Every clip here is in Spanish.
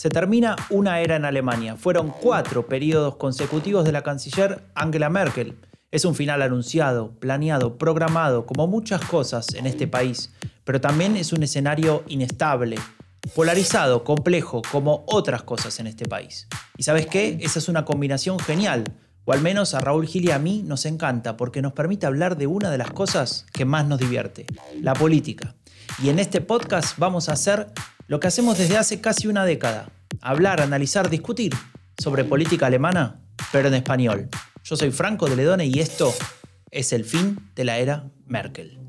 Se termina una era en Alemania. Fueron cuatro periodos consecutivos de la canciller Angela Merkel. Es un final anunciado, planeado, programado, como muchas cosas en este país, pero también es un escenario inestable, polarizado, complejo, como otras cosas en este país. ¿Y sabes qué? Esa es una combinación genial, o al menos a Raúl Gil y a mí nos encanta, porque nos permite hablar de una de las cosas que más nos divierte, la política. Y en este podcast vamos a hacer lo que hacemos desde hace casi una década, hablar, analizar, discutir sobre política alemana, pero en español. Yo soy Franco de Ledone y esto es el fin de la era Merkel.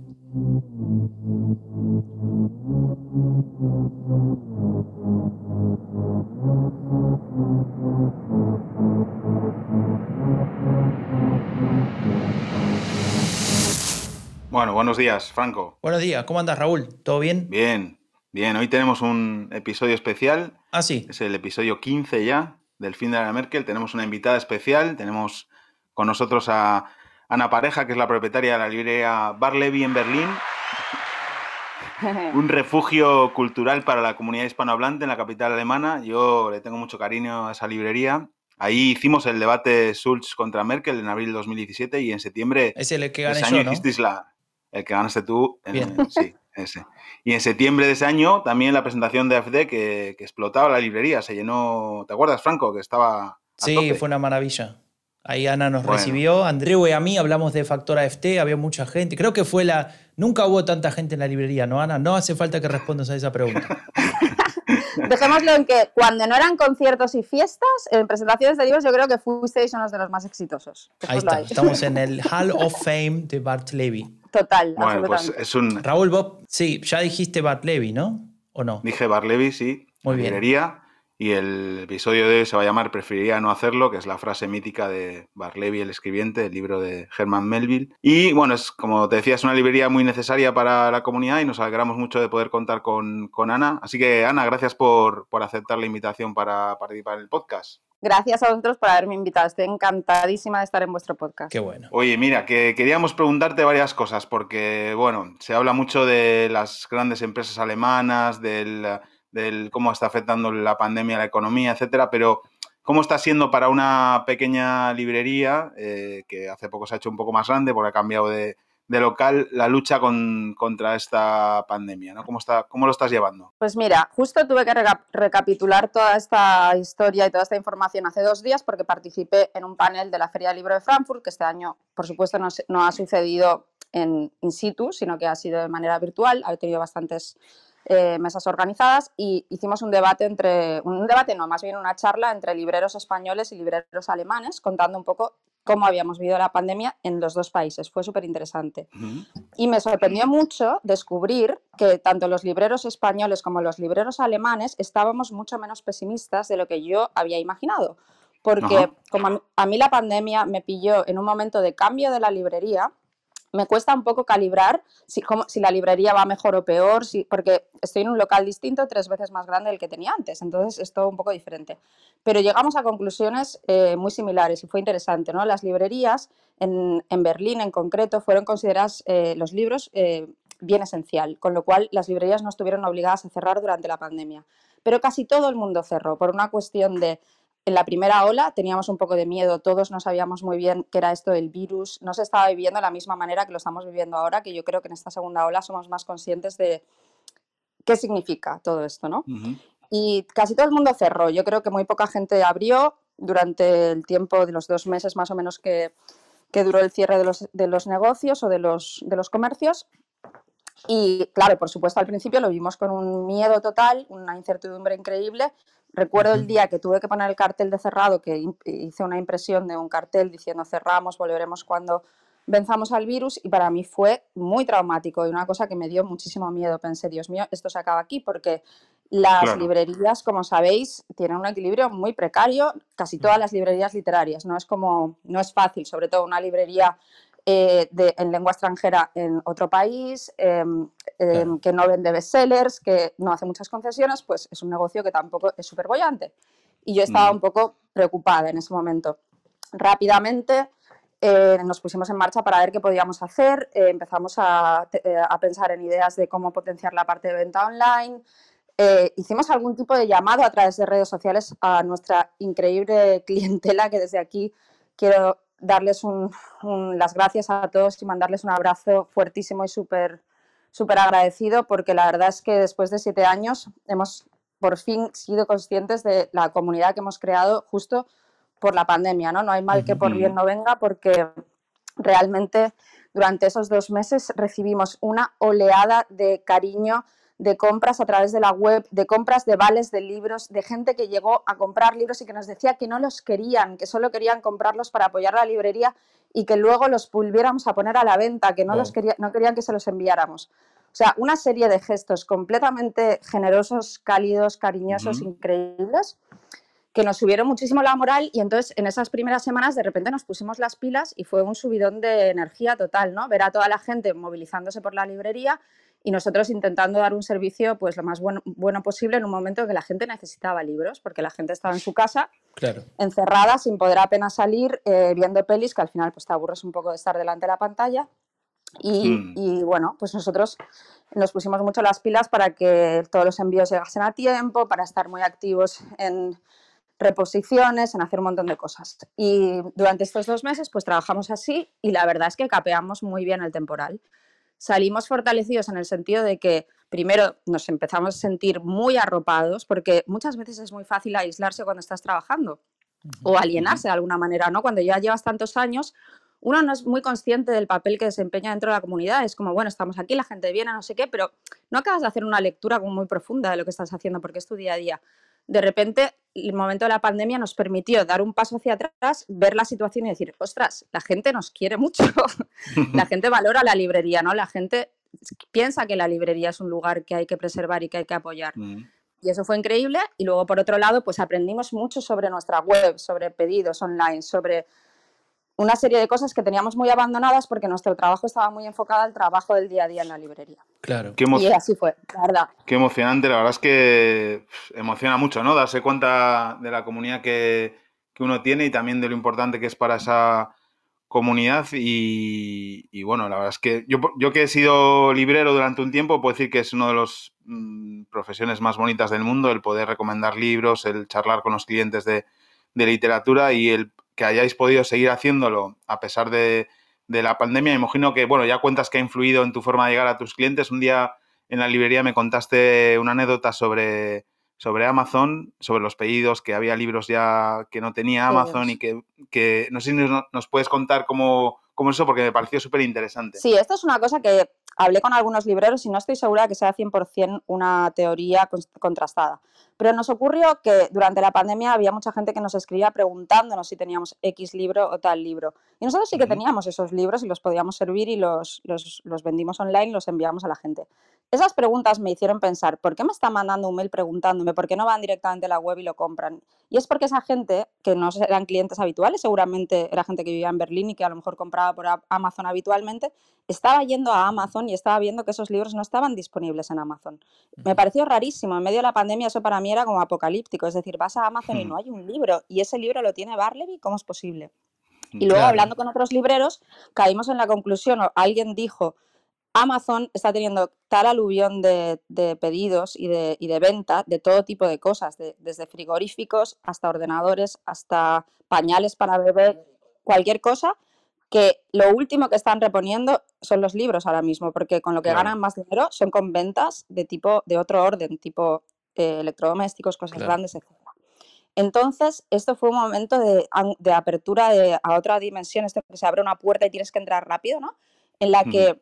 Bueno, buenos días, Franco. Buenos días, ¿cómo andas, Raúl? ¿Todo bien? Bien, bien. Hoy tenemos un episodio especial. Ah, sí. Es el episodio 15 ya del fin de la Merkel. Tenemos una invitada especial. Tenemos con nosotros a Ana Pareja, que es la propietaria de la librería Bar Levi en Berlín. un refugio cultural para la comunidad hispanohablante en la capital alemana. Yo le tengo mucho cariño a esa librería. Ahí hicimos el debate Schulz contra Merkel en abril de 2017 y en septiembre Es el que gané ese yo, año ¿no? hicisteis la, el que ganaste tú. eh, sí, ese. Y en septiembre de ese año también la presentación de AFD que, que explotaba la librería, se llenó, ¿te acuerdas, Franco? Que estaba... a Sí, tope. fue una maravilla. Ahí Ana nos Bueno. recibió, Andreu y a mí hablamos de Factor AFT, había mucha gente. Creo que fue la... Nunca hubo tanta gente en la librería, ¿no, Ana? No hace falta que respondas a esa pregunta. Dejémoslo en que cuando no eran conciertos y fiestas, en presentaciones de libros, yo creo que fuisteis unos de los más exitosos. Ahí está, estamos en el Hall of Fame de Bart Levy. Total, Bueno, pues absolutamente. es un... Raúl, vos, sí, ya dijiste Bart Levy, ¿no? ¿O no? Dije Barlevi, sí, Muy bien. librería. Y el episodio de hoy se va a llamar Preferiría no hacerlo, que es la frase mítica de Barlevi, el escribiente, el libro de Herman Melville. Y bueno, es como te decía, es una librería muy necesaria para la comunidad y nos alegramos mucho de poder contar con, con Ana. Así que, Ana, gracias por, por aceptar la invitación para participar en el podcast. Gracias a vosotros por haberme invitado. Estoy encantadísima de estar en vuestro podcast. Qué bueno. Oye, mira, que queríamos preguntarte varias cosas, porque, bueno, se habla mucho de las grandes empresas alemanas, del, del cómo está afectando la pandemia a la economía, etcétera, pero ¿cómo está siendo para una pequeña librería, eh, que hace poco se ha hecho un poco más grande porque ha cambiado de, de local, la lucha con- contra esta pandemia? ¿no? ¿Cómo, está, ¿Cómo lo estás llevando? Pues mira, justo tuve que reca- recapitular toda esta historia y toda esta información hace dos días porque participé en un panel de la Feria del Libro de Frankfurt, que este año, por supuesto, no, no ha sucedido en in situ, sino que ha sido de manera virtual. Ha tenido bastantes eh, mesas organizadas y hicimos un debate entre, un debate no, más bien una charla entre libreros españoles y libreros alemanes, contando un poco cómo habíamos vivido la pandemia en los dos países. Fue súper interesante. Y me sorprendió mucho descubrir que tanto los libreros españoles como los libreros alemanes estábamos mucho menos pesimistas de lo que yo había imaginado. Porque como a mí, a mí la pandemia me pilló en un momento de cambio de la librería, me cuesta un poco calibrar si, si la librería va mejor o peor, si, porque estoy en un local distinto, tres veces más grande del que tenía antes, entonces es todo un poco diferente. Pero llegamos a conclusiones eh, muy similares y fue interesante. ¿no? Las librerías en, en Berlín en concreto fueron consideradas eh, los libros eh, bien esencial, con lo cual las librerías no estuvieron obligadas a cerrar durante la pandemia. Pero casi todo el mundo cerró por una cuestión de en la primera ola teníamos un poco de miedo, todos no sabíamos muy bien qué era esto del virus, no se estaba viviendo de la misma manera que lo estamos viviendo ahora, que yo creo que en esta segunda ola somos más conscientes de qué significa todo esto, ¿no? Y casi todo el mundo cerró, yo creo que muy poca gente abrió durante el tiempo de los dos meses más o menos que, que duró el cierre de los, de los negocios o de los, de los comercios. Y claro, por supuesto, al principio lo vimos con un miedo total, una incertidumbre increíble. Recuerdo el día que tuve que poner el cartel de cerrado, que hice una impresión de un cartel diciendo cerramos, volveremos cuando venzamos al virus y para mí fue muy traumático y una cosa que me dio muchísimo miedo. Pensé, Dios mío, esto se acaba aquí porque las Claro. librerías, como sabéis, tienen un equilibrio muy precario, casi todas las librerías literarias. No es como, no es fácil, sobre todo una librería eh, de- en lengua extranjera en otro país, em, Claro. que no vende bestsellers, que no hace muchas concesiones, pues es un negocio que tampoco es súper bollante. Y yo estaba Mm. un poco preocupada en ese momento. Rápidamente eh, nos pusimos en marcha para ver qué podíamos hacer, eh, empezamos a, a, pensar en ideas de cómo potenciar la parte de venta online, hicimos algún tipo de llamado a través de redes sociales a nuestra increíble clientela que desde aquí quiero darles las gracias a todos y mandarles un abrazo fuertísimo y súper súper agradecido porque la verdad es que después de siete años hemos por fin sido conscientes de la comunidad que hemos creado justo por la pandemia, ¿no? No hay mal que por bien no venga porque realmente durante esos dos meses recibimos una oleada de cariño, de compras a través de la web, de compras de vales de libros, de gente que llegó a comprar libros y que nos decía que no los querían, que solo querían comprarlos para apoyar la librería y que luego los volviéramos a poner a la venta, que no, los quería, no querían que se los enviáramos. O sea, una serie de gestos completamente generosos, cálidos, cariñosos, increíbles, que nos subieron muchísimo la moral y entonces en esas primeras semanas de repente nos pusimos las pilas y fue un subidón de energía total, ¿no? Ver a toda la gente movilizándose por la librería y nosotros intentando dar un servicio pues lo más bueno, bueno, posible en un momento en que la gente necesitaba libros, porque la gente estaba en su casa, encerrada, sin poder apenas salir, eh, viendo pelis, que al final pues te aburres un poco de estar delante de la pantalla. Y, mm. y, bueno, pues nosotros nos pusimos mucho las pilas para que todos los envíos llegasen a tiempo, para estar muy activos en reposiciones, en hacer un montón de cosas. Y durante estos dos meses pues trabajamos así y la verdad es que capeamos muy bien el temporal salimos fortalecidos en el sentido de que primero nos empezamos a sentir muy arropados, porque muchas veces es muy fácil aislarse cuando estás trabajando o alienarse de alguna manera, ¿no? Cuando ya llevas tantos años, uno no es muy consciente del papel que desempeña dentro de la comunidad. Es como, bueno, estamos aquí, la gente viene, no sé qué, pero no acabas de hacer una lectura muy profunda de lo que estás haciendo porque es tu día a día de repente el momento de la pandemia nos permitió dar un paso hacia atrás, ver la situación y decir, ostras, la gente nos quiere mucho, la gente valora la librería, ¿no? La gente piensa que la librería es un lugar que hay que preservar y que hay que apoyar. Mm. Y eso fue increíble. Y luego, por otro lado, pues aprendimos mucho sobre nuestra web, sobre pedidos online, sobre una serie de cosas que teníamos muy abandonadas porque nuestro trabajo estaba muy enfocado al trabajo del día a día en la librería. Claro. y así fue, la verdad. Qué emocionante, la verdad es que emociona mucho, ¿no? Darse cuenta de la comunidad que, uno tiene y también de lo importante que es para esa comunidad y, bueno, la verdad es que yo, yo, que he sido librero durante un tiempo puedo decir que es una de las mm, profesiones más bonitas del mundo, el poder recomendar libros, el charlar con los clientes de, de literatura y el que hayáis podido seguir haciéndolo a pesar de, la pandemia. Imagino que, bueno, ya cuentas que ha influido en tu forma de llegar a tus clientes. Un día en la librería me contaste una anécdota sobre, sobre Amazon, sobre los pedidos, que había libros ya que no tenía Amazon y que, que, no sé si nos, puedes contar cómo, cómo eso, porque me pareció súper interesante. Sí, esto es una cosa que hablé con algunos libreros y no estoy segura que sea 100% una teoría contrastada. Pero nos ocurrió que durante la pandemia había mucha gente que nos escribía preguntándonos si teníamos X libro o tal libro. Y nosotros sí que teníamos esos libros y los podíamos servir y los, los, los vendimos online los enviamos a la gente. Esas preguntas me hicieron pensar, ¿por qué me están mandando un mail preguntándome? ¿Por qué no van directamente a la web y lo compran? Y es porque esa gente, que no eran clientes habituales, seguramente era gente que vivía en Berlín y que a lo mejor compraba por Amazon habitualmente, estaba yendo a Amazon y estaba viendo que esos libros no estaban disponibles en Amazon. Me pareció rarísimo. En medio de la pandemia eso para mí era como apocalíptico. Es decir, vas a Amazon y no hay un libro y ese libro lo tiene Barleby, ¿cómo es posible? Y luego, hablando con otros libreros, caímos en la conclusión, o alguien dijo, Amazon está teniendo tal aluvión de, pedidos y de, y de, venta de todo tipo de cosas, desde frigoríficos hasta ordenadores, hasta pañales para bebé, cualquier cosa, que lo último que están reponiendo son los libros ahora mismo, porque con lo que ganan más dinero son con ventas de tipo de otro orden, tipo eh, electrodomésticos, cosas grandes, etc. Entonces, esto fue un momento de, apertura a otra dimensión, esto que se abre una puerta y tienes que entrar rápido, ¿no? En la que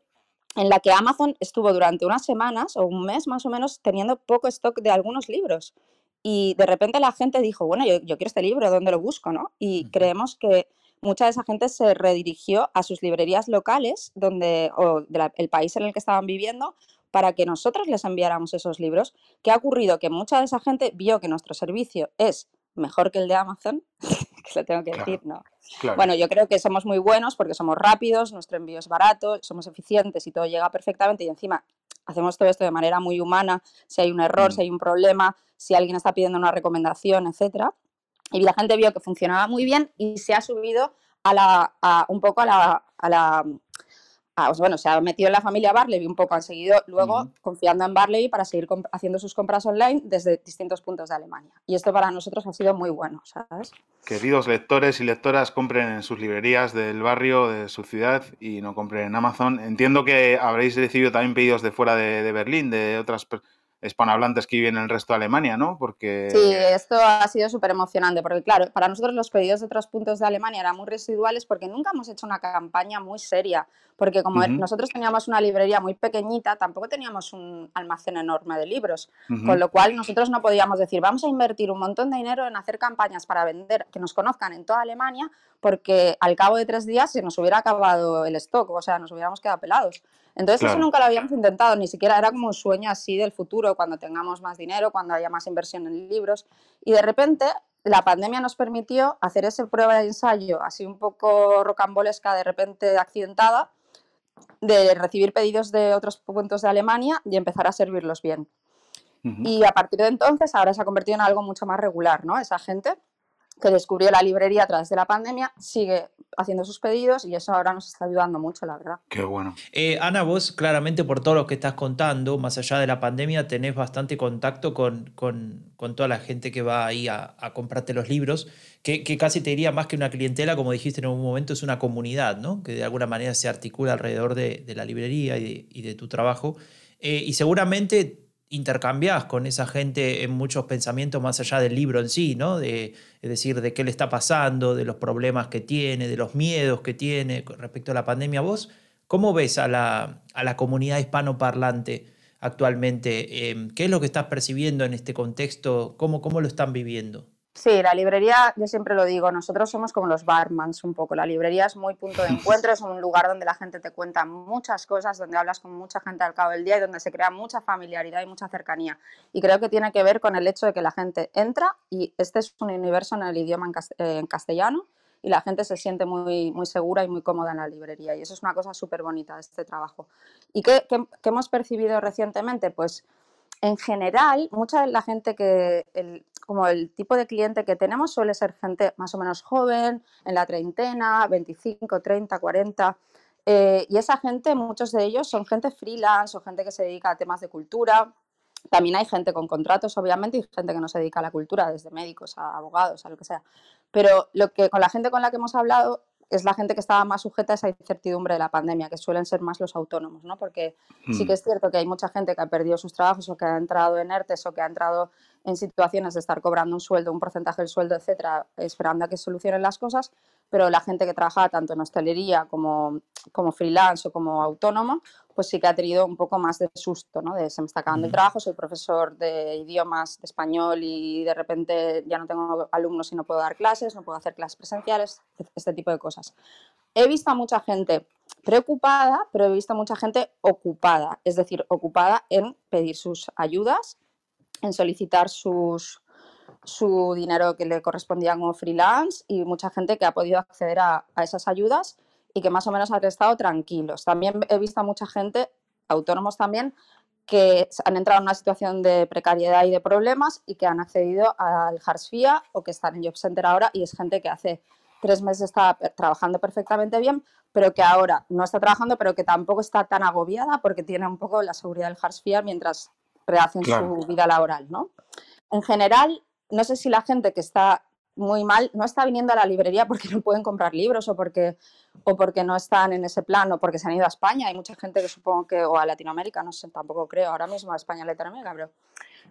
en la que Amazon estuvo durante unas semanas o un mes más o menos teniendo poco stock de algunos libros. Y de repente la gente dijo, bueno, yo, quiero este libro, ¿dónde lo busco? ¿no? Y creemos que mucha de esa gente se redirigió a sus librerías locales donde, o del país en el que estaban viviendo para que nosotros les enviáramos esos libros. ¿Qué ha ocurrido? Que mucha de esa gente vio que nuestro servicio es mejor que el de Amazon, que lo tengo que decir, ¿no? Bueno, yo creo que somos muy buenos porque somos rápidos, nuestro envío es barato, somos eficientes y todo llega perfectamente y encima hacemos todo esto de manera muy humana, si hay un error, mm. si hay un problema, si alguien está pidiendo una recomendación, etcétera. Y la gente vio que funcionaba muy bien y se ha subido a la, un poco a la, a la bueno, se ha metido en la familia Barley un poco, han seguido luego confiando en Barley para seguir haciendo sus compras online desde distintos puntos de Alemania. Y esto para nosotros ha sido muy bueno, ¿sabes? Queridos lectores y lectoras, compren en sus librerías del barrio, de su ciudad y no compren en Amazon. Entiendo que habréis recibido también pedidos de fuera de, de Berlín, de otras hispanohablantes que viven en el resto de Alemania, ¿no? Porque... Sí, esto ha sido súper emocionante, porque claro, para nosotros los pedidos de otros puntos de Alemania eran muy residuales porque nunca hemos hecho una campaña muy seria, porque como nosotros teníamos una librería muy pequeñita, tampoco teníamos un almacén enorme de libros, con lo cual nosotros no podíamos decir, vamos a invertir un montón de dinero en hacer campañas para vender, que nos conozcan en toda Alemania, porque al cabo de tres días se nos hubiera acabado el stock, o sea, nos hubiéramos quedado pelados. Entonces eso nunca lo habíamos intentado, ni siquiera era como un sueño así del futuro, cuando tengamos más dinero, cuando haya más inversión en libros. Y de repente la pandemia nos permitió hacer esa prueba de ensayo así un poco rocambolesca, de repente accidentada, de recibir pedidos de otros puntos de Alemania y empezar a servirlos bien. Y a partir de entonces ahora se ha convertido en algo mucho más regular, ¿no? Esa gente que descubrió la librería a través de la pandemia, sigue haciendo sus pedidos y eso ahora nos está ayudando mucho, la verdad. Qué bueno. Eh, Ana, vos claramente por todo lo que estás contando, más allá de la pandemia, tenés bastante contacto con, con, con toda la gente que va ahí a, a comprarte los libros, que, que, casi te diría más que una clientela, como dijiste en un momento, es una comunidad, ¿no? Que de alguna manera se articula alrededor de, de la librería y de, y de tu trabajo. Eh, y seguramente intercambias con esa gente en muchos pensamientos más allá del libro en sí, ¿no? De, es decir, de qué le está pasando, de los problemas que tiene, de los miedos que tiene respecto a la pandemia. ¿Vos cómo ves a la, a la comunidad hispanoparlante actualmente? Em, ¿Qué es lo que estás percibiendo en este contexto? ¿Cómo, cómo lo están viviendo? Sí, la librería, yo siempre lo digo, nosotros somos como los barmans un poco. La librería es muy punto de encuentro, es un lugar donde la gente te cuenta muchas cosas, donde hablas con mucha gente al cabo del día y donde se crea mucha familiaridad y mucha cercanía. Y creo que tiene que ver con el hecho de que la gente entra y este es un universo en el idioma en, castellano y la gente se siente muy, muy segura y muy cómoda en la librería. Y eso es una cosa súper bonita de este trabajo. ¿Y qué, qué, qué hemos percibido recientemente? Pues en general, mucha de la gente que, el, como el tipo de cliente que tenemos suele ser gente más o menos joven, en la treintena, 25, 30, 40. y esa gente, muchos de ellos son gente freelance o gente que se dedica a temas de cultura. También hay gente con contratos, obviamente, y gente que no se dedica a la cultura, desde médicos a abogados, a lo que sea. Pero lo que con la gente con la que hemos hablado es la gente que estaba más sujeta a esa incertidumbre de la pandemia, que suelen ser más los autónomos, ¿no? Porque sí que mm. es cierto que hay mucha gente que ha perdido sus trabajos o que ha entrado en ERTES o que ha entrado en situaciones de estar cobrando un sueldo, un porcentaje del sueldo, etcétera, esperando a que solucionen las cosas, pero la gente que trabaja tanto en hostelería como, como freelance o como autónomo, pues sí que ha tenido un poco más de susto, ¿no? De se me está acabando el trabajo, soy profesor de idiomas, de español y de repente ya no tengo alumnos y no puedo dar clases, no puedo hacer clases presenciales, este tipo de cosas. He visto a mucha gente preocupada, pero he visto a mucha gente ocupada, es decir, ocupada en pedir sus ayudas, en solicitar sus, su dinero que le correspondía como freelance y mucha gente que ha podido acceder a, esas ayudas y que más o menos han estado tranquilos. También he visto a mucha gente, autónomos también, que han entrado en una situación de precariedad y de problemas y que han accedido al Harsfia o que están en Job Center ahora y es gente que hace tres meses estaba trabajando perfectamente bien, pero que ahora no está trabajando, pero que tampoco está tan agobiada porque tiene un poco la seguridad del Harsfia mientras rehacen su vida laboral, ¿no? En general, no sé si la gente que está muy mal no está viniendo a la librería porque no pueden comprar libros o porque, o porque no están en ese plan o porque se han ido a España. Hay mucha gente que supongo que, o a Latinoamérica, no sé, tampoco creo ahora mismo a España, Latinoamérica, pero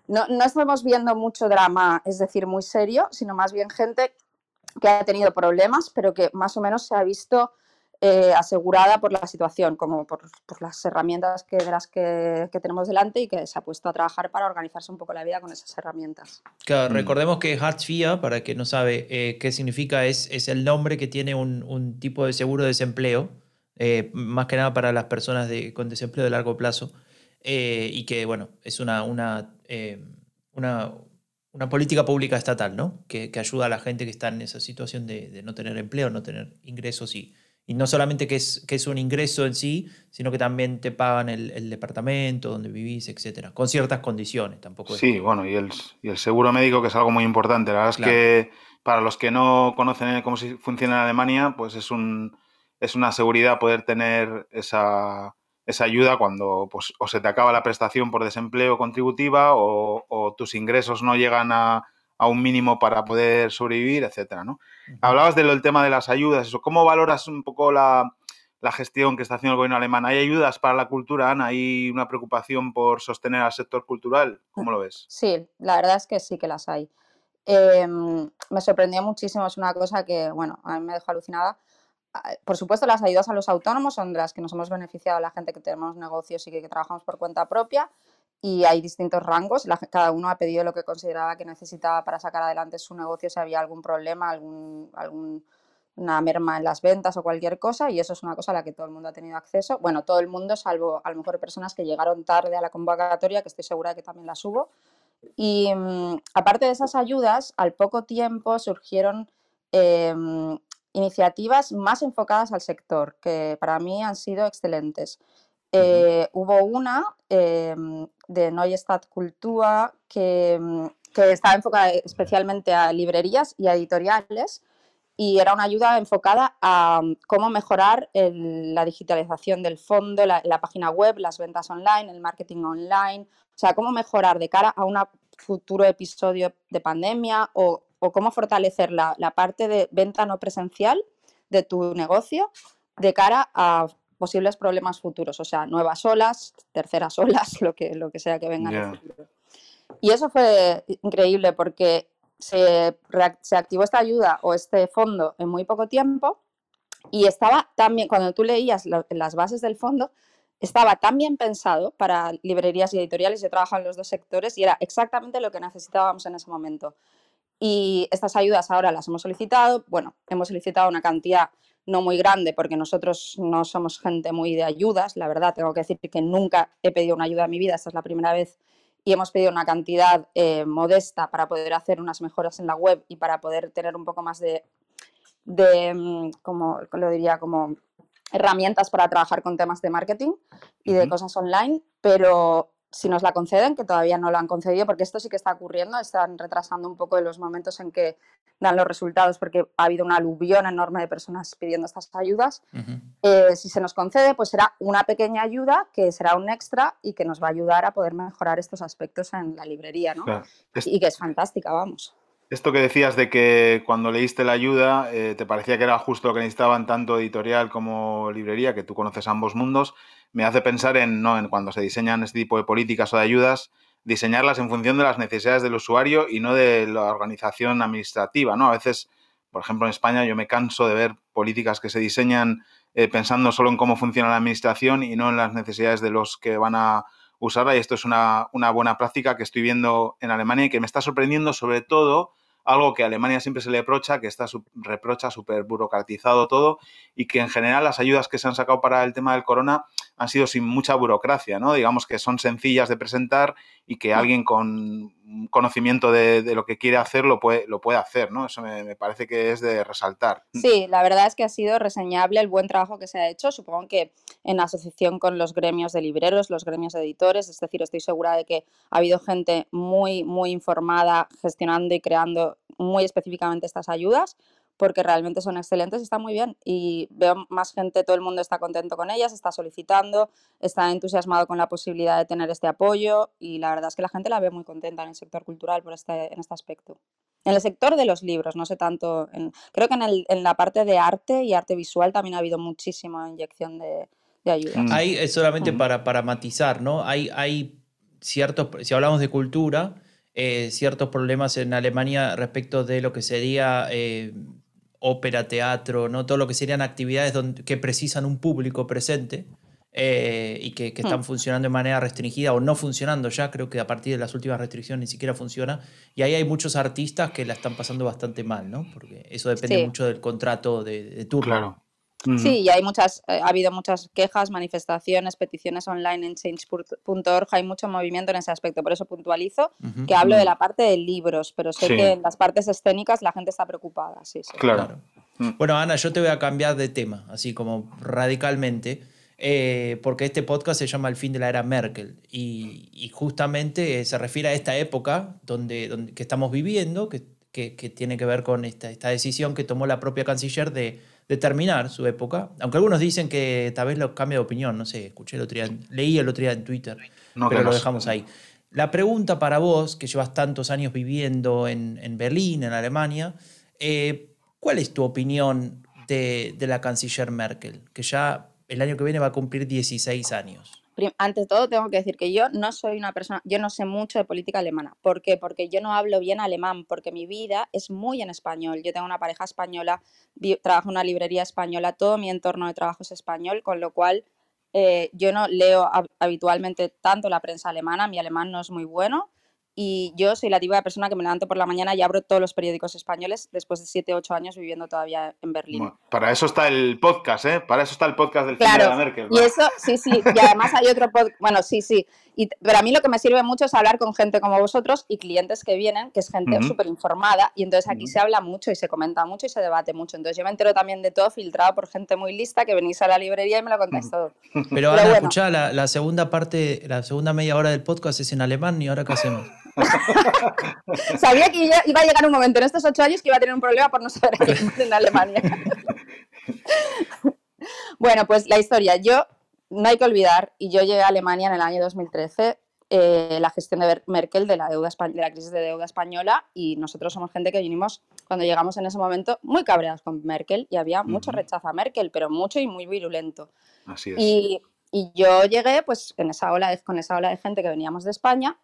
no, no estamos viendo mucho drama, es decir, muy serio, sino más bien gente que ha tenido problemas, pero que más o menos se ha visto eh, asegurada por la situación, como por, las herramientas que, de las que, tenemos delante y que se ha puesto a trabajar para organizarse un poco la vida con esas herramientas. Claro, mm. recordemos que Hartz-FIA, para que no sabe eh, qué significa, es, es el nombre que tiene un, tipo de seguro de desempleo, eh, más que nada para las personas de, con desempleo de largo plazo, y que, bueno, es una, una, una, una política pública estatal, ¿no? Que, que, ayuda a la gente que está en esa situación de, de no tener empleo, no tener ingresos y y no solamente que es, que es un ingreso en sí, sino que también te pagan el, departamento donde vivís, etcétera, con ciertas condiciones tampoco. Sí, bueno, y el, y el, seguro médico que es algo muy importante. La verdad es que para los que no conocen cómo funciona en Alemania, pues es, un, es una seguridad poder tener esa, esa ayuda cuando pues, o se te acaba la prestación por desempleo contributiva o, tus ingresos no llegan a, un mínimo para poder sobrevivir, etcétera, ¿no? Hablabas del tema de las ayudas, eso. ¿Cómo valoras un poco la, la, gestión que está haciendo el gobierno alemán? ¿Hay ayudas para la cultura, Ana? ¿Hay una preocupación por sostener al sector cultural? ¿Cómo lo ves? Sí, la verdad es que sí que las hay. Em, me sorprendió muchísimo, es una cosa que, bueno, a mí me dejó alucinada. Ah, por supuesto, las ayudas a los autónomos son de las que nos hemos beneficiado la gente que tenemos negocios y que, trabajamos por cuenta propia. Y hay distintos rangos. cada uno ha pedido lo que consideraba que necesitaba para sacar adelante su negocio si había algún problema, algún, alguna merma en las ventas o cualquier cosa. Y eso es una cosa a la que todo el mundo ha tenido acceso. Bueno, todo el mundo, salvo a lo mejor personas que llegaron tarde a la convocatoria, que estoy segura de que también las hubo. Y mm, aparte de esas ayudas, al poco tiempo surgieron em, iniciativas más enfocadas al sector, que para mí han sido excelentes. Eh, hubo una em, de Neustadt Kultur que, mm, que estaba enfocada especialmente a librerías y a editoriales y era una ayuda enfocada a mm, cómo mejorar la digitalización del fondo, la, página web, las ventas online, el marketing online, o sea, cómo mejorar de cara a un futuro episodio de pandemia o, cómo fortalecer la, parte de venta no presencial de tu negocio de cara a posibles problemas futuros, o sea, nuevas olas, terceras olas, lo que, lo que sea que venga en el futuro. Y eso fue increíble porque se, activó esta ayuda o este fondo en muy poco tiempo y estaba también, cuando tú leías las bases del fondo, estaba tan bien pensado para librerías y editoriales, yo trabajo en los dos sectores y era exactamente lo que necesitábamos en ese momento. Y estas ayudas ahora las hemos solicitado, bueno, hemos solicitado una cantidad no muy grande porque nosotros no somos gente muy de ayudas, la verdad, tengo que decir que nunca he pedido una ayuda en mi vida, esta es la primera vez y hemos pedido una cantidad eh, modesta para poder hacer unas mejoras en la web y para poder tener un poco más de, de mm, como lo diría, como herramientas para trabajar con temas de marketing y de cosas online, pero si nos la conceden, que todavía no lo han concedido, porque esto sí que está ocurriendo, están retrasando un poco de los momentos en que dan los resultados, porque ha habido una aluvión enorme de personas pidiendo estas ayudas. Eh, si se nos concede, pues será una pequeña ayuda que será un extra y que nos va a ayudar a poder mejorar estos aspectos en la librería, ¿no? Y que es fantástica, vamos. Esto que decías de que cuando leíste la ayuda eh, te parecía que era justo lo que necesitaban tanto editorial como librería, que tú conoces ambos mundos, me hace pensar en, ¿no? en cuando se diseñan este tipo de políticas o de ayudas, diseñarlas en función de las necesidades del usuario y no de la organización administrativa. ¿no? A veces, por ejemplo, en España yo me canso de ver políticas que se diseñan eh, pensando solo en cómo funciona la administración y no en las necesidades de los que van a usarla. Y esto es una, una buena práctica que estoy viendo en Alemania y que me está sorprendiendo sobre todo algo que a Alemania siempre se le reprocha, que está reprocha súper burocratizado todo y que en general las ayudas que se han sacado para el tema del corona han sido sin mucha burocracia, ¿no? Digamos que son sencillas de presentar y que alguien con conocimiento de, lo que quiere hacer lo puede, lo puede hacer, ¿no? Eso me, parece que es de resaltar. Sí, la verdad es que ha sido reseñable el buen trabajo que se ha hecho. Supongo que en asociación con los gremios de libreros, los gremios de editores, es decir, estoy segura de que ha habido gente muy, muy informada gestionando y creando muy específicamente estas ayudas porque realmente son excelentes y están muy bien. Y veo más gente, todo el mundo está contento con ellas, está solicitando, está entusiasmado con la posibilidad de tener este apoyo y la verdad es que la gente la ve muy contenta en el sector cultural por este, en este aspecto. En el sector de los libros, no sé tanto, creo que en, el, en, la parte de arte y arte visual también ha habido muchísima inyección de, de ayuda. Mm. Es solamente para, para matizar, ¿no? Hay, hay ciertos, si hablamos de cultura, eh, ciertos problemas en Alemania respecto de lo que sería eh, ópera, teatro, ¿no? todo lo que serían actividades donde, que precisan un público presente eh, y que, están hmm. funcionando de manera restringida o no funcionando ya, creo que a partir de las últimas restricciones ni siquiera funciona. Y ahí hay muchos artistas que la están pasando bastante mal, ¿no? porque eso depende mucho del contrato de, de turno. Claro. Sí, y hay muchas, eh, ha habido muchas quejas, manifestaciones, peticiones online en change.org, hay mucho movimiento en ese aspecto, por eso puntualizo que hablo de la parte de libros, pero sé que en las partes escénicas la gente está preocupada, sí, Claro. Mm. Bueno, Ana, yo te voy a cambiar de tema, así como radicalmente, eh, porque este podcast se llama El fin de la era Merkel y, justamente se refiere a esta época donde, donde, que estamos viviendo, que que, tiene que ver con esta, esta decisión que tomó la propia canciller de, terminar su época. Aunque algunos dicen que tal vez lo cambia de opinión, no sé, escuché el otro día, leí el otro día en Twitter, pero lo dejamos ahí. La pregunta para vos, que llevas tantos años viviendo en, Berlín, en Alemania, eh, ¿cuál es tu opinión de, de la canciller Merkel, que ya el año que viene va a cumplir 16 años? Ante todo, tengo que decir que yo no soy una persona, yo no sé mucho de política alemana. ¿Por qué? Porque yo no hablo bien alemán, porque mi vida es muy en español. Yo tengo una pareja española, trabajo en una librería española, todo mi entorno de trabajo es español, con lo cual eh, yo no leo habitualmente tanto la prensa alemana, mi alemán no es muy bueno y yo soy la típica persona que me levanto por la mañana y abro todos los periódicos españoles después de 7, 8 años viviendo todavía en Berlín. para eso está el podcast, ¿eh? Para eso está el podcast del claro, de la Merkel. Y eso, sí, sí. Y además hay otro podcast, bueno, sí, sí. Y, pero a mí lo que me sirve mucho es hablar con gente como vosotros y clientes que vienen, que es gente súper informada. Y entonces aquí se habla mucho y se comenta mucho y se debate mucho. Entonces yo me entero también de todo filtrado por gente muy lista que venís a la librería y me lo contáis todo. Pero, ahora, escucha, la, la segunda parte, la segunda media hora del podcast es en alemán y ahora qué hacemos. Sabía que iba a llegar un momento en estos ocho años que iba a tener un problema por no saber en Alemania. bueno, pues la historia. Yo, no hay que olvidar, y yo llegué a Alemania en el año 2013, eh, la gestión de Merkel de la, deuda, de la crisis de deuda española y nosotros somos gente que vinimos cuando llegamos en ese momento muy cabreados con Merkel y había mucho rechazo a Merkel, pero mucho y muy virulento. Así es. Y, y yo llegué pues en esa ola con esa ola de gente que veníamos de España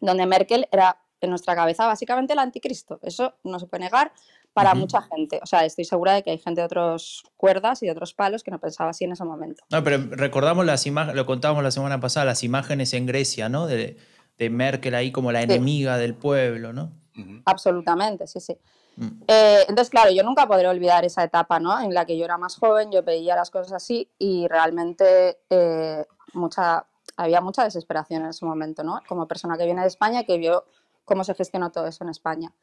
donde Merkel era en nuestra cabeza básicamente el anticristo. Eso no se puede negar para mucha gente. O sea, estoy segura de que hay gente de otros cuerdas y de otros palos que no pensaba así en ese momento. No, pero recordamos las imágenes, lo contábamos la semana pasada, las imágenes en Grecia, ¿no? De, Merkel ahí como la enemiga del pueblo, ¿no? Absolutamente, sí, sí. Mm. Eh, entonces, claro, yo nunca podré olvidar esa etapa, ¿no? En la que yo era más joven, yo veía las cosas así y realmente eh, mucha, había mucha desesperación en ese momento, ¿no? Como persona que viene de España y que vio cómo se gestionó todo eso en España.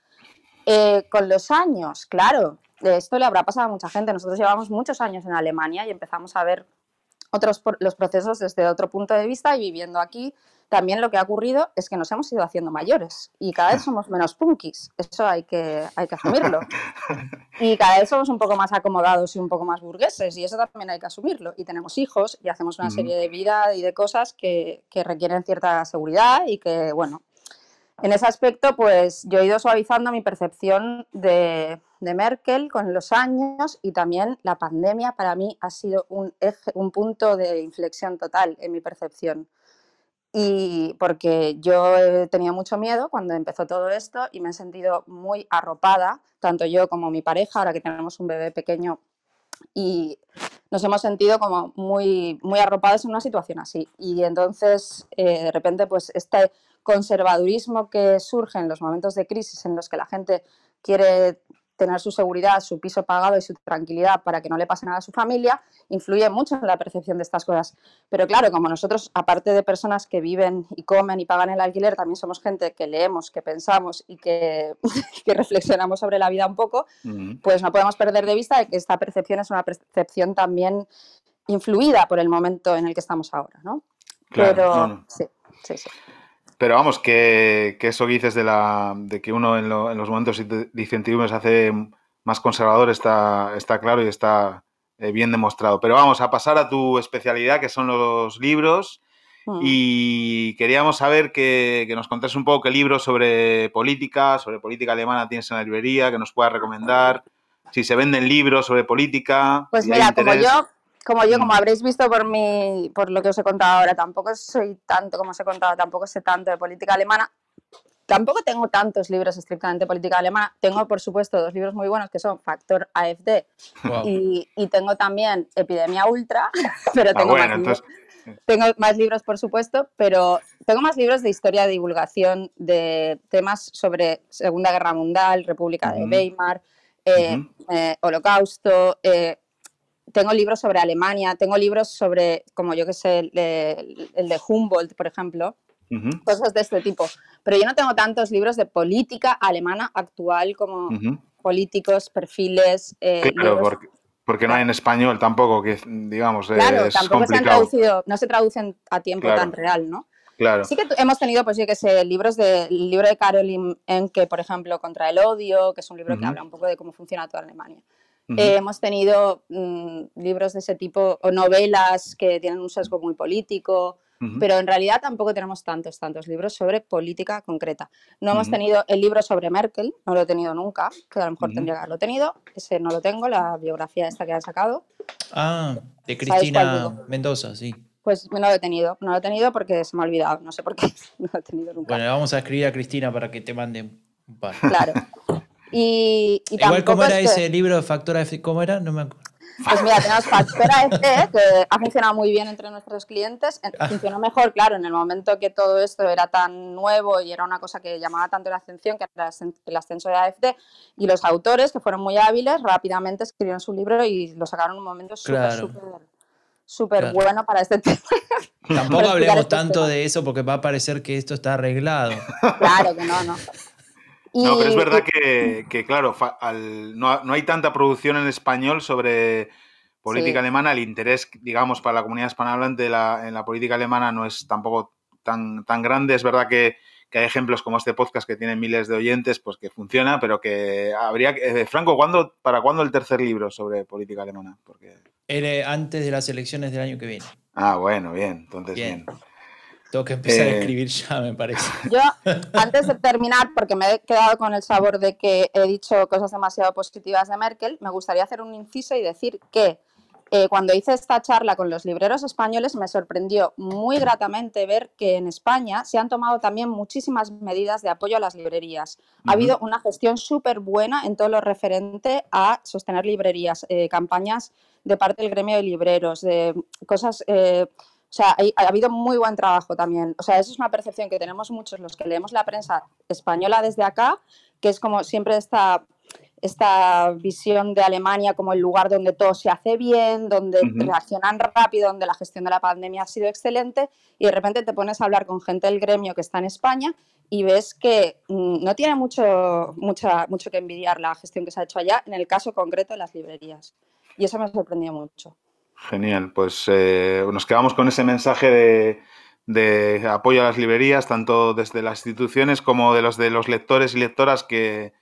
Eh, con los años, claro, esto le habrá pasado a mucha gente. Nosotros llevamos muchos años en Alemania y empezamos a ver otros los procesos desde otro punto de vista y viviendo aquí también lo que ha ocurrido es que nos hemos ido haciendo mayores y cada vez somos menos punkis, eso hay que, hay que asumirlo. Y cada vez somos un poco más acomodados y un poco más burgueses y eso también hay que asumirlo. Y tenemos hijos y hacemos una serie de vida y de cosas que, que requieren cierta seguridad y que, bueno, en ese aspecto, pues yo he ido suavizando mi percepción de, de, Merkel con los años y también la pandemia para mí ha sido un, punto de inflexión total en mi percepción. Y porque yo tenido mucho miedo cuando empezó todo esto y me he sentido muy arropada, tanto yo como mi pareja, ahora que tenemos un bebé pequeño, y nos hemos sentido como muy, muy arropados en una situación así. Y entonces, eh, de repente, pues este conservadurismo que surge en los momentos de crisis en los que la gente quiere tener su seguridad, su piso pagado y su tranquilidad para que no le pase nada a su familia, influye mucho en la percepción de estas cosas. Pero claro, como nosotros, aparte de personas que viven y comen y pagan el alquiler, también somos gente que leemos, que pensamos y que, reflexionamos sobre la vida un poco, pues no podemos perder de vista que esta percepción es una percepción también influida por el momento en el que estamos ahora, ¿no? Pero sí, sí, sí. Pero vamos, que, eso que dices de, la, de que uno en, los momentos de incertidumbre se hace más conservador está, está claro y está eh, bien demostrado. Pero vamos a pasar a tu especialidad, que son los libros. Mm. Y queríamos saber que, nos contes un poco qué libros sobre política, sobre política alemana tienes en la librería, que nos puedas recomendar. Si se venden libros sobre política. Pues mira, como yo como yo, como mm. habréis visto por mi, por lo que os he contado ahora, tampoco soy tanto como os he contado, tampoco sé tanto de política alemana. Tampoco tengo tantos libros estrictamente de política alemana. Tengo, por supuesto, dos libros muy buenos que son Factor AFD y, y, tengo también Epidemia Ultra, pero ah, tengo, más libros, tengo más libros, por supuesto, pero tengo más libros de historia de divulgación de temas sobre Segunda Guerra Mundial, República de Weimar, eh, eh, Holocausto, eh, tengo libros sobre Alemania, tengo libros sobre, como yo que sé, el de, Humboldt, por ejemplo, cosas de este tipo. Pero yo no tengo tantos libros de política alemana actual como políticos, perfiles. Eh, claro, porque, no hay en español tampoco, que digamos, claro, tampoco se han traducido, no se traducen a tiempo tan real, ¿no? Claro. Sí que hemos tenido, pues yo que sé, libros de, el libro de Caroline Enke, por ejemplo, Contra el odio, que es un libro que Ujú. habla un poco de cómo funciona toda Alemania. Ujú. Eh, hemos tenido mm, libros de ese tipo o novelas que tienen un sesgo muy político, Ujú. pero en realidad tampoco tenemos tantos, tantos libros sobre política concreta. No hemos Ujú. tenido el libro sobre Merkel, no lo he tenido nunca, que a lo mejor tendría que haberlo tenido, ese no lo tengo, la biografía esta que han sacado, Ah, de Cristina? Mendoza, sí. pues no lo he tenido, no lo he tenido porque se me ha olvidado, no sé por qué, no lo he tenido nunca. Bueno, vamos a escribir a Cristina para que te mande un par. Claro. Y, y Igual, ¿cómo era es que- ese libro de Factora F? ¿Cómo era? No me acuerdo. Pues mira, tenemos Factora F, que ha funcionado muy bien entre nuestros clientes. En- Ah. Funcionó mejor, claro, en el momento que todo esto era tan nuevo y era una cosa que llamaba tanto la atención, que era el ascen- el ascenso de AFD, y los autores, que fueron muy hábiles, rápidamente escribieron su libro y lo sacaron en un momento súper, Claro. súper, súper Claro. bueno para este tema. Tampoco hablemos este tanto tema. de eso porque va a parecer que esto está arreglado. Claro que no, no. No, pero es Y- verdad que, que, claro, fa- al- no, no hay tanta producción en español sobre política Sí. alemana. El interés, digamos, para la comunidad hispanohablante la- en la política alemana no es tampoco tan, tan grande. Es verdad que, que hay ejemplos como este podcast que tiene miles de oyentes, pues que funciona, pero que habría que... eh, Franco, ¿cuándo, ¿para cuándo el tercer libro sobre política alemana? Porque... Antes de las elecciones del año que viene. Ah, bueno, bien, entonces Bien. bien. Tengo que empezar Eh, a escribir ya, me parece. Yo, antes de terminar, porque me he quedado con el sabor de que he dicho cosas demasiado positivas de Merkel, me gustaría hacer un inciso y decir que eh, cuando hice esta charla con los libreros españoles me sorprendió muy gratamente ver que en España se han tomado también muchísimas medidas de apoyo a las librerías. Ha habido una gestión súper buena en todo lo referente a sostener librerías, eh, campañas de parte del gremio de libreros, de cosas... eh, o sea, ha habido muy buen trabajo también. O sea, eso es una percepción que tenemos muchos los que leemos la prensa española desde acá, que es como siempre esta, esta visión de Alemania como el lugar donde todo se hace bien, donde Ujú. reaccionan rápido, donde la gestión de la pandemia ha sido excelente, y de repente te pones a hablar con gente del gremio que está en España y ves que mm, no tiene mucho, mucha, mucho que envidiar la gestión que se ha hecho allá, en el caso concreto de las librerías. Y eso me sorprendió mucho. Genial, pues eh, nos quedamos con ese mensaje de, de apoyo a las librerías, tanto desde las instituciones como de los de los lectores y lectoras que,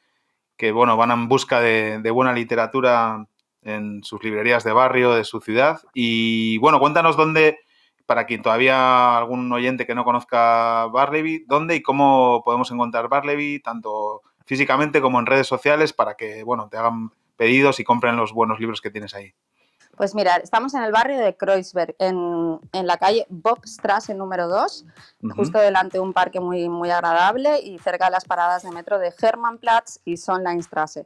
bueno, van en busca de, de buena literatura en sus librerías de barrio, de su ciudad. Y bueno, cuéntanos dónde, para quien todavía algún oyente que no conozca Barleby, dónde y cómo podemos encontrar Barleby, tanto físicamente como en redes sociales, para que, bueno, te hagan pedidos y compren los buenos libros que tienes ahí. Pues mira, estamos en el barrio de Kreuzberg, en, en la calle Bobstrasse número 2, Ujú. justo delante de un parque muy, muy agradable y cerca de las paradas de metro de Hermannplatz y Sonnleinstrasse.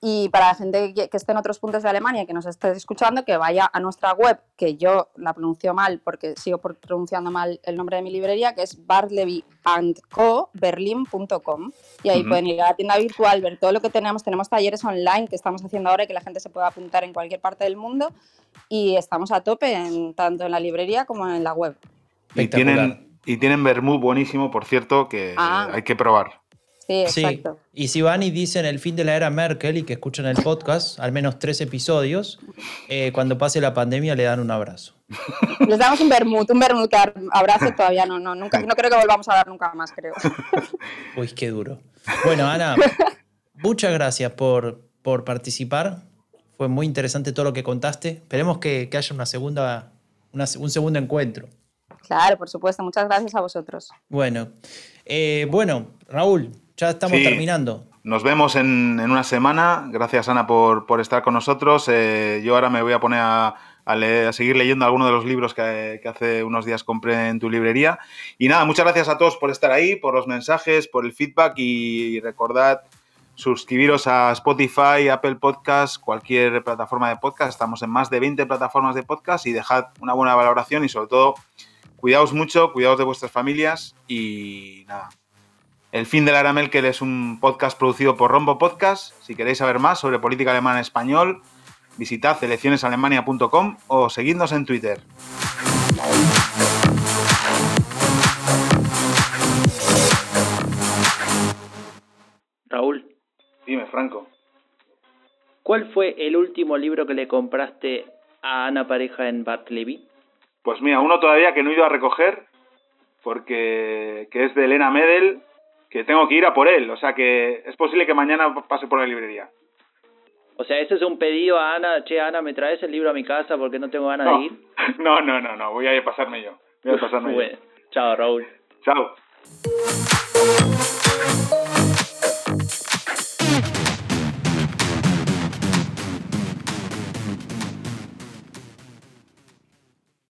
Y para la gente que, que esté en otros puntos de Alemania y que nos esté escuchando, que vaya a nuestra web, que yo la pronuncio mal porque sigo por- pronunciando mal el nombre de mi librería, que es barlevyandcoberlin.com. Y ahí pueden ir a la tienda virtual, ver todo lo que tenemos. Tenemos talleres online que estamos haciendo ahora y que la gente se puede apuntar en cualquier parte del mundo. Y estamos a tope en, tanto en la librería como en la web. Y tienen, y tienen vermú buenísimo, por cierto, que Ah. hay que probar. Sí, Sí, exacto. y si van y dicen el fin de la era Merkel y que escuchan el podcast, al menos tres episodios, eh, cuando pase la pandemia le dan un abrazo. Les damos un vermut, un vermut abrazo todavía no, no, nunca, no creo que volvamos a dar nunca más, creo. Uy, qué duro. Bueno, Ana, muchas gracias por, por participar. Fue muy interesante todo lo que contaste. Esperemos que, que haya una segunda, una un segundo encuentro. Claro, por supuesto. Muchas gracias a vosotros. Bueno, eh, bueno, Raúl, ya estamos Sí. terminando. Nos vemos en, en una semana. Gracias, Ana, por, por estar con nosotros. Eh, yo ahora me voy a poner a, a leer- a seguir leyendo algunos de los libros que, que hace unos días compré en tu librería. Y nada, muchas gracias a todos por estar ahí, por los mensajes, por el feedback y recordad suscribiros a Spotify, Apple Podcast, cualquier plataforma de podcast. Estamos en más de 20 plataformas de podcast y dejad una buena valoración y sobre todo cuidaos mucho, cuidaos de vuestras familias y nada. El fin de la era Merkel es un podcast producido por Rombo Podcast. Si queréis saber más sobre política alemana en español, visitad eleccionesalemania.com o seguidnos en Twitter. Raúl, Dime, Franco. ¿cuál fue el último libro que le compraste a Ana Pareja en Bartleby? Pues mira, uno todavía que no he ido a recoger, porque que es de Elena Medel, que tengo que ir a por él. O sea que es posible que mañana pase por la librería. O sea, ese es un pedido a Ana, che, Ana, ¿me traes el libro a mi casa porque no tengo ganas de ir? No, no, no, no, voy a pasarme yo. Voy a pasarme bueno, Chao, Raúl. Chao.